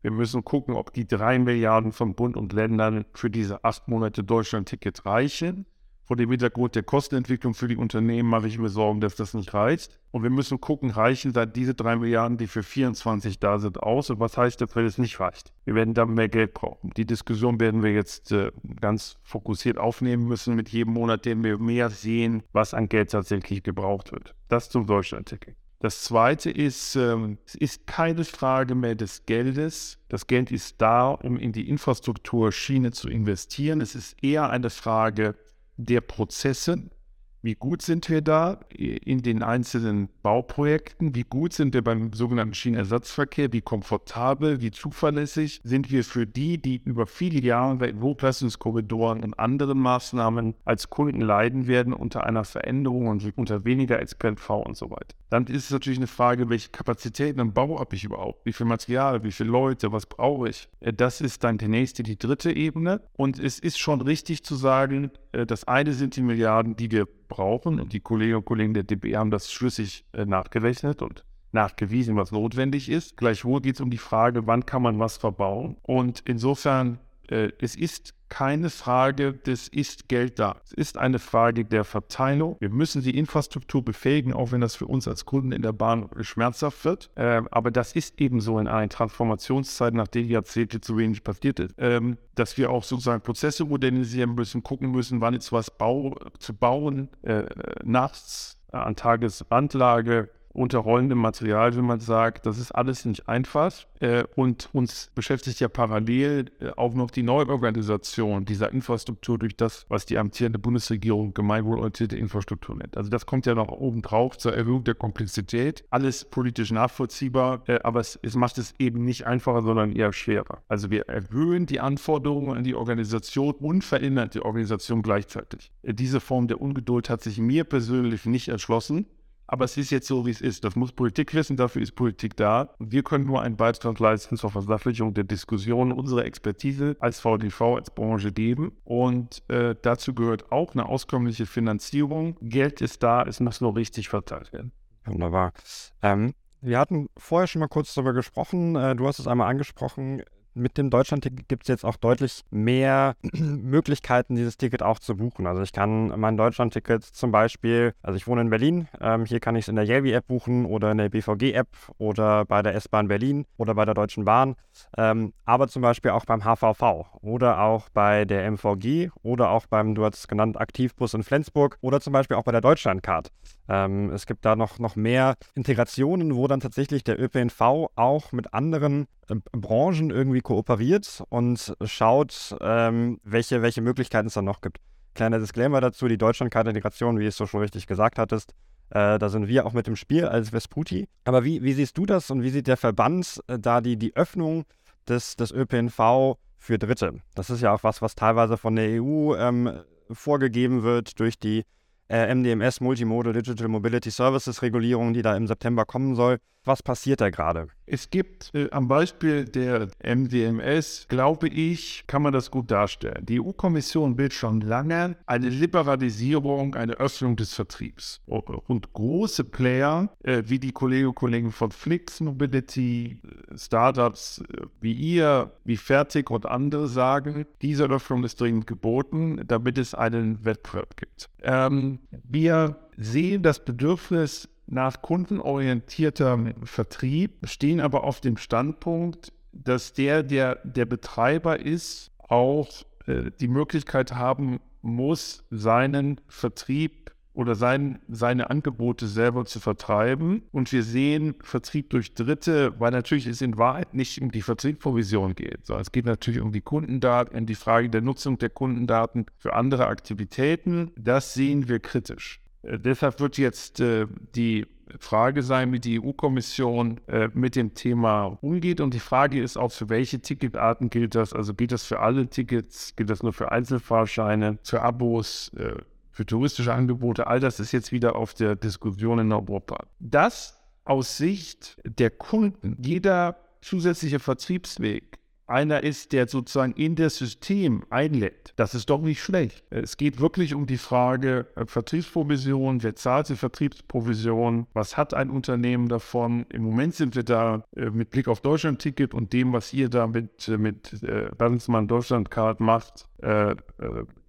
Wir müssen gucken, ob die drei Milliarden von Bund und Ländern für diese acht Monate Deutschlandticket reichen. Vor dem Hintergrund der Kostenentwicklung für die Unternehmen mache ich mir Sorgen, dass das nicht reicht. Und wir müssen gucken, reichen da diese drei Milliarden, die für 24 da sind, aus? Und was heißt das, wenn es nicht reicht? Wir werden dann mehr Geld brauchen. Die Diskussion werden wir jetzt äh, ganz fokussiert aufnehmen müssen mit jedem Monat, den wir mehr sehen, was an Geld tatsächlich gebraucht wird. Das zum Deutschlandticket. Das zweite ist, ähm, es ist keine Frage mehr des Geldes. Das Geld ist da, um in die Infrastruktur Schiene zu investieren. Es ist eher eine Frage der Prozesse, Wie gut sind wir da in den einzelnen Bauprojekten? Wie gut sind wir beim sogenannten Schienenersatzverkehr? Wie komfortabel, wie zuverlässig sind wir für die, die über viele Jahre in Hochleistungskorridoren und anderen Maßnahmen als Kunden leiden werden unter einer Veränderung und unter weniger XPNV und so weiter? Dann ist es natürlich eine Frage, welche Kapazitäten im Bau habe ich überhaupt? Wie viel Material, wie viele Leute, was brauche ich? Das ist dann die nächste, die dritte Ebene. Und es ist schon richtig zu sagen, das eine sind die Milliarden, die wir brauchen. Und die Kolleginnen und Kollegen der DB haben das schlüssig äh, nachgerechnet und nachgewiesen, was notwendig ist. Gleichwohl geht es um die Frage, wann kann man was verbauen. Und insofern, äh, es ist keine Frage des ist Geld da. Es ist eine Frage der Verteilung. Wir müssen die Infrastruktur befähigen, auch wenn das für uns als Kunden in der Bahn schmerzhaft wird. Ähm, aber das ist eben so in einer Transformationszeit, nachdem Jahrzehnte zu wenig passiert ist, ähm, dass wir auch sozusagen Prozesse modernisieren müssen, gucken müssen, wann ist was bau zu bauen, äh, nachts an Tagesrandlage unter rollendem Material, wenn man sagt, das ist alles nicht einfach. Äh, und uns beschäftigt ja parallel äh, auch noch die Neuorganisation dieser Infrastruktur durch das, was die amtierende Bundesregierung gemeinwohlorientierte Infrastruktur nennt. Also das kommt ja noch oben drauf zur Erhöhung der Komplexität. Alles politisch nachvollziehbar, äh, aber es, es macht es eben nicht einfacher, sondern eher schwerer. Also wir erhöhen die Anforderungen an die Organisation und verändern die Organisation gleichzeitig. Äh, diese Form der Ungeduld hat sich mir persönlich nicht erschlossen. Aber es ist jetzt so, wie es ist. Das muss Politik wissen, dafür ist Politik da. wir können nur einen Beitrag leisten zur Versachlichung der Diskussion, unsere Expertise als VDV, als Branche geben. Und äh, dazu gehört auch eine auskömmliche Finanzierung. Geld ist da, es muss nur richtig verteilt werden. Wunderbar. Ähm, wir hatten vorher schon mal kurz darüber gesprochen. Äh, du hast es einmal angesprochen mit dem Deutschlandticket gibt es jetzt auch deutlich mehr Möglichkeiten, dieses Ticket auch zu buchen. Also ich kann mein Deutschlandticket zum Beispiel, also ich wohne in Berlin, ähm, hier kann ich es in der Yelby-App buchen oder in der BVG-App oder bei der S-Bahn Berlin oder bei der Deutschen Bahn, ähm, aber zum Beispiel auch beim HVV oder auch bei der MVG oder auch beim, du hast es genannt, Aktivbus in Flensburg oder zum Beispiel auch bei der Deutschlandcard. Ähm, es gibt da noch, noch mehr Integrationen, wo dann tatsächlich der ÖPNV auch mit anderen äh, Branchen irgendwie kooperiert und schaut, ähm, welche, welche Möglichkeiten es dann noch gibt. Kleiner Disclaimer dazu, die Deutschlandkarte-Integration, wie du schon richtig gesagt hattest, äh, da sind wir auch mit dem Spiel als Vesputi. Aber wie, wie siehst du das und wie sieht der Verband äh, da die, die Öffnung des, des ÖPNV für Dritte? Das ist ja auch was, was teilweise von der EU ähm, vorgegeben wird durch die äh, MDMS, Multimodal Digital Mobility Services Regulierung, die da im September kommen soll. Was passiert da gerade? Es gibt äh, am Beispiel der MDMS, glaube ich, kann man das gut darstellen. Die EU-Kommission will schon lange eine Liberalisierung, eine Öffnung des Vertriebs. Und große Player äh, wie die Kolleginnen und Kollegen von Flix Mobility, äh, Startups äh, wie ihr, wie Fertig und andere sagen, diese Öffnung ist dringend geboten, damit es einen Wettbewerb gibt. Ähm, wir sehen das Bedürfnis nach kundenorientiertem Vertrieb, stehen aber auf dem Standpunkt, dass der, der der Betreiber ist, auch äh, die Möglichkeit haben muss, seinen Vertrieb oder sein, seine Angebote selber zu vertreiben. Und wir sehen Vertrieb durch Dritte, weil natürlich es in Wahrheit nicht um die Vertriebsprovision geht, sondern es geht natürlich um die Kundendaten, um die Frage der Nutzung der Kundendaten für andere Aktivitäten. Das sehen wir kritisch. Äh, deshalb wird jetzt äh, die Frage sein, wie die EU-Kommission äh, mit dem Thema umgeht. Und die Frage ist auch, für welche Ticketarten gilt das? Also gilt das für alle Tickets? Gilt das nur für Einzelfahrscheine, für Abos, äh, für touristische Angebote? All das ist jetzt wieder auf der Diskussion in Europa. Das aus Sicht der Kunden, jeder zusätzliche Vertriebsweg einer ist, der sozusagen in das System einlädt. Das ist doch nicht schlecht. Es geht wirklich um die Frage äh, Vertriebsprovision, wer zahlt die Vertriebsprovision, was hat ein Unternehmen davon. Im Moment sind wir da äh, mit Blick auf Deutschland-Ticket und dem, was ihr da mit, äh, mit äh, Bertelsmann Deutschland-Card macht, äh, äh,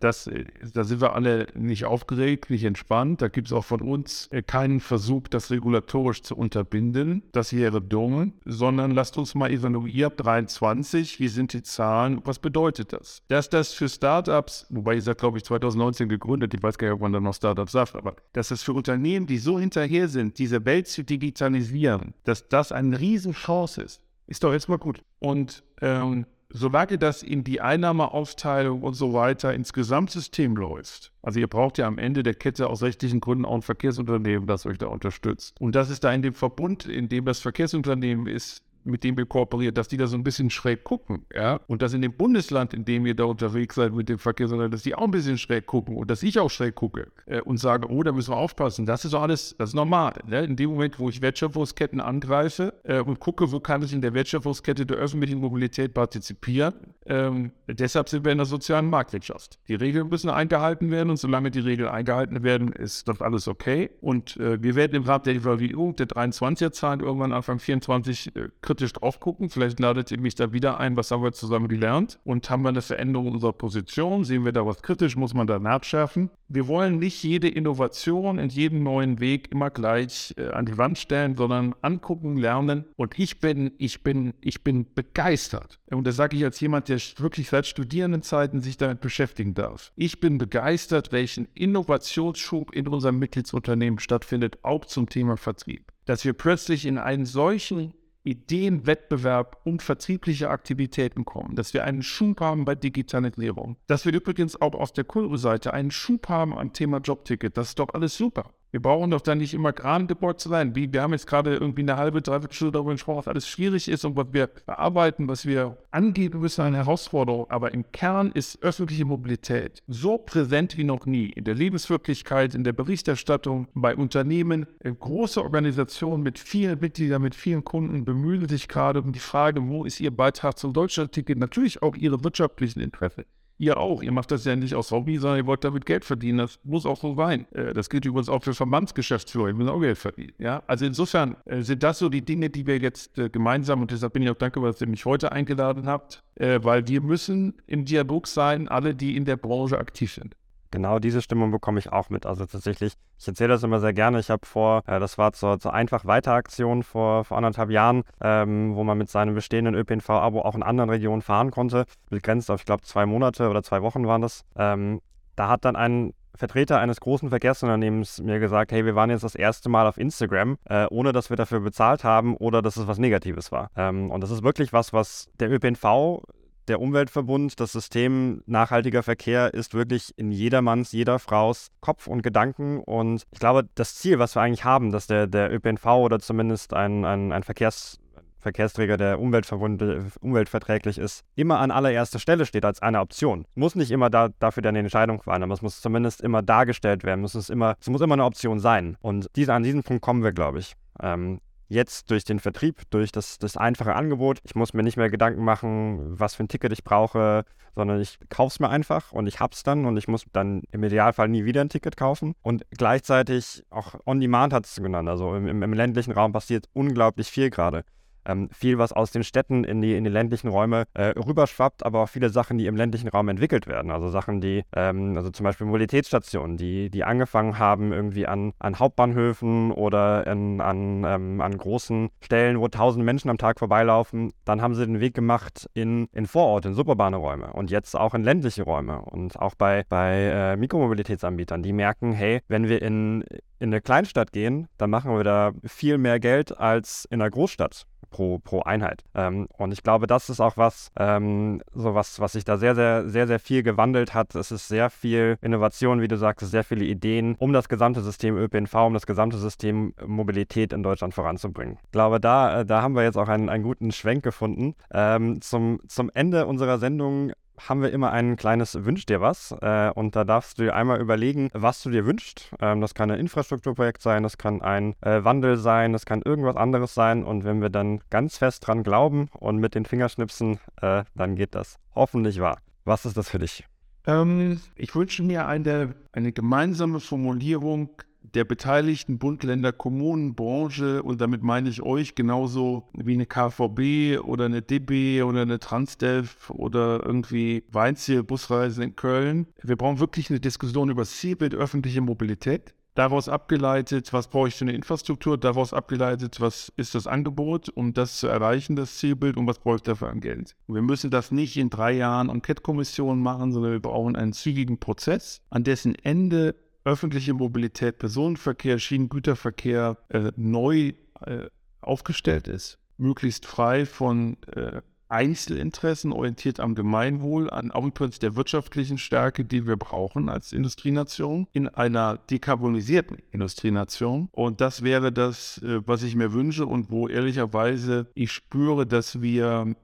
das, da sind wir alle nicht aufgeregt, nicht entspannt. Da gibt es auch von uns äh, keinen Versuch, das regulatorisch zu unterbinden. Das wäre dumm, sondern lasst uns mal evaluieren, 23, wie sind die Zahlen, was bedeutet das? Dass das für Startups, wobei ihr sagt, glaube ich, 2019 gegründet, ich weiß gar nicht, ob man da noch Startups sagt, aber dass es für Unternehmen, die so hinterher sind, diese Welt zu digitalisieren, dass das eine Riesenchance ist, ist doch jetzt mal gut. Und ähm, solange das in die Einnahmeaufteilung und so weiter ins Gesamtsystem läuft, also ihr braucht ja am Ende der Kette aus rechtlichen Gründen auch ein Verkehrsunternehmen, das euch da unterstützt. Und das ist da in dem Verbund, in dem das Verkehrsunternehmen ist, mit dem wir kooperieren, dass die da so ein bisschen schräg gucken, ja, und dass in dem Bundesland, in dem ihr da unterwegs seid mit dem Verkehrsunternehmen, dass die auch ein bisschen schräg gucken und dass ich auch schräg gucke äh, und sage, oh, da müssen wir aufpassen. Das ist doch alles, das ist normal. Ne? In dem Moment, wo ich Wertschöpfungsketten angreife äh, und gucke, wo kann ich in der Wertschöpfungskette der öffentlichen Mobilität partizipieren, ähm, deshalb sind wir in der sozialen Marktwirtschaft. Die Regeln müssen eingehalten werden und solange die Regeln eingehalten werden, ist das alles okay. Und äh, wir werden im Rahmen der Evaluierung der 23er-Zahlen irgendwann Anfang 24 äh, kritisch drauf gucken. Vielleicht ladet ihr mich da wieder ein, was haben wir zusammen gelernt und haben wir eine Veränderung unserer Position? Sehen wir da was kritisch? Muss man da nachschärfen? Wir wollen nicht jede Innovation in jedem neuen Weg immer gleich äh, an die Wand stellen, sondern angucken, lernen. Und ich bin, ich bin, ich bin begeistert. Und das sage ich als jemand, der wirklich seit Studierendenzeiten sich damit beschäftigen darf. Ich bin begeistert, welchen Innovationsschub in unserem Mitgliedsunternehmen stattfindet, auch zum Thema Vertrieb. Dass wir plötzlich in einen solchen Ideenwettbewerb um vertriebliche Aktivitäten kommen, dass wir einen Schub haben bei Digitalisierung, dass wir übrigens auch auf der Kundenseite einen Schub haben am Thema Jobticket, das ist doch alles super. Wir brauchen doch da nicht immer gerade gebohrt zu sein. Wir haben jetzt gerade irgendwie eine halbe, dreiviertel Stunde darüber gesprochen, was alles schwierig ist und was wir bearbeiten, was wir angeben müssen, eine Herausforderung. Aber im Kern ist öffentliche Mobilität so präsent wie noch nie. In der Lebenswirklichkeit, in der Berichterstattung, bei Unternehmen. Große Organisationen mit vielen Mitgliedern, mit vielen Kunden bemühen sich gerade um die Frage, wo ist ihr Beitrag zum Deutschlandticket? Natürlich auch ihre wirtschaftlichen Interessen. Ihr auch. Ihr macht das ja nicht aus Hobby, sondern ihr wollt damit Geld verdienen. Das muss auch so sein. Äh, das gilt übrigens auch für Verbandsgeschäftsführer. Die müssen auch Geld verdienen. Ja? Also insofern äh, sind das so die Dinge, die wir jetzt äh, gemeinsam, und deshalb bin ich auch dankbar, dass ihr mich heute eingeladen habt, weil wir müssen im Dialog sein, alle, die in der Branche aktiv sind. Genau diese Stimmung bekomme ich auch mit. Also tatsächlich, ich erzähle das immer sehr gerne. Ich habe vor, äh, das war zur, zur Einfach-Weiter-Aktion vor, vor anderthalb Jahren, ähm, wo man mit seinem bestehenden ÖPNV-Abo auch in anderen Regionen fahren konnte. Begrenzt auf, ich glaube, zwei Monate oder zwei Wochen waren das. Ähm, da hat dann ein Vertreter eines großen Verkehrsunternehmens mir gesagt, hey, wir waren jetzt das erste Mal auf Instagram, äh, ohne dass wir dafür bezahlt haben oder dass es was Negatives war. Ähm, und das ist wirklich was, was der ÖPNV der Umweltverbund, das System nachhaltiger Verkehr ist wirklich in jedermanns, jeder Fraus Kopf und Gedanken. Und ich glaube, das Ziel, was wir eigentlich haben, dass der, der ÖPNV oder zumindest ein, ein, ein Verkehrs, Verkehrsträger, der umweltverträglich ist, immer an allererster Stelle steht als eine Option. Muss nicht immer da, dafür dann eine Entscheidung fallen, aber es muss zumindest immer dargestellt werden. Es, immer, es muss immer eine Option sein. Und diese, an diesen Punkt kommen wir, glaube ich. Ähm, jetzt durch den Vertrieb, durch das, das einfache Angebot. Ich muss mir nicht mehr Gedanken machen, was für ein Ticket ich brauche, sondern ich kaufe es mir einfach und ich habe es dann und ich muss dann im Idealfall nie wieder ein Ticket kaufen. Und gleichzeitig auch On-Demand hat es genannt. Also im, im ländlichen Raum passiert unglaublich viel gerade ähm, viel, was aus den Städten in die, in die ländlichen Räume äh, rüberschwappt, aber auch viele Sachen, die im ländlichen Raum entwickelt werden. Also Sachen, die, ähm, also zum Beispiel Mobilitätsstationen, die, die angefangen haben irgendwie an, an Hauptbahnhöfen oder in, an, ähm, an großen Stellen, wo tausend Menschen am Tag vorbeilaufen. Dann haben sie den Weg gemacht in, in Vororte, in Superbahnräume und jetzt auch in ländliche Räume und auch bei, bei äh, Mikromobilitätsanbietern, die merken, hey, wenn wir in, in eine Kleinstadt gehen, dann machen wir da viel mehr Geld als in einer Großstadt pro, pro Einheit. Ähm, und ich glaube, das ist auch was, ähm, so was, was sich da sehr, sehr, sehr, sehr viel gewandelt hat. Es ist sehr viel Innovation, wie du sagst, sehr viele Ideen, um das gesamte System ÖPNV, um das gesamte System Mobilität in Deutschland voranzubringen. Ich glaube, da, äh, da haben wir jetzt auch einen, einen guten Schwenk gefunden. Ähm, zum, zum Ende unserer Sendung haben wir immer ein kleines Wünsch dir was. Äh, und da darfst du dir einmal überlegen, was du dir wünschst. Ähm, das kann ein Infrastrukturprojekt sein, das kann ein äh, Wandel sein, das kann irgendwas anderes sein. Und wenn wir dann ganz fest dran glauben und mit den Fingerschnipsen, äh, dann geht das hoffentlich wahr. Was ist das für dich? Ähm, ich wünsche mir eine, eine gemeinsame Formulierung der beteiligten Bund, Länder, Kommunen, Branche und damit meine ich euch genauso wie eine KVB oder eine DB oder eine Transdev oder irgendwie Weinziel, Busreisen in Köln. Wir brauchen wirklich eine Diskussion über das Zielbild öffentliche Mobilität. Daraus abgeleitet, was brauche ich für eine Infrastruktur, daraus abgeleitet, was ist das Angebot, um das zu erreichen, das Zielbild, und was brauche ich dafür an Geld. Wir müssen das nicht in drei Jahren Enquete-Kommissionen machen, sondern wir brauchen einen zügigen Prozess, an dessen Ende öffentliche Mobilität, Personenverkehr, Schienengüterverkehr äh, neu äh, aufgestellt ist, möglichst frei von äh, Einzelinteressen, orientiert am Gemeinwohl, an Outputs der wirtschaftlichen Stärke, die wir brauchen als Industrienation, in einer dekarbonisierten Industrienation. Und das wäre das, äh, was ich mir wünsche und wo ehrlicherweise ich spüre, dass wir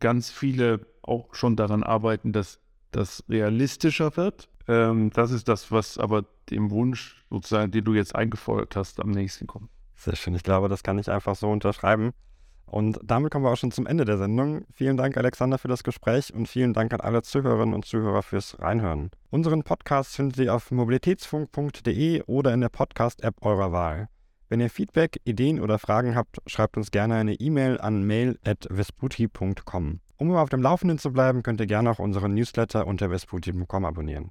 ganz viele auch schon daran arbeiten, dass das realistischer wird. Ähm, das ist das, was aber dem Wunsch sozusagen, den du jetzt eingefordert hast, am nächsten kommt. Sehr schön. Ich glaube, das kann ich einfach so unterschreiben. Und damit kommen wir auch schon zum Ende der Sendung. Vielen Dank, Alexander, für das Gespräch und vielen Dank an alle Zuhörerinnen und Zuhörer fürs Reinhören. Unseren Podcast finden Sie auf mobilitätsfunk.de oder in der Podcast-App eurer Wahl. Wenn ihr Feedback, Ideen oder Fragen habt, schreibt uns gerne eine E-Mail an mail.vesputi.com. Um auf dem Laufenden zu bleiben, könnt ihr gerne auch unseren Newsletter unter vesputi.com abonnieren.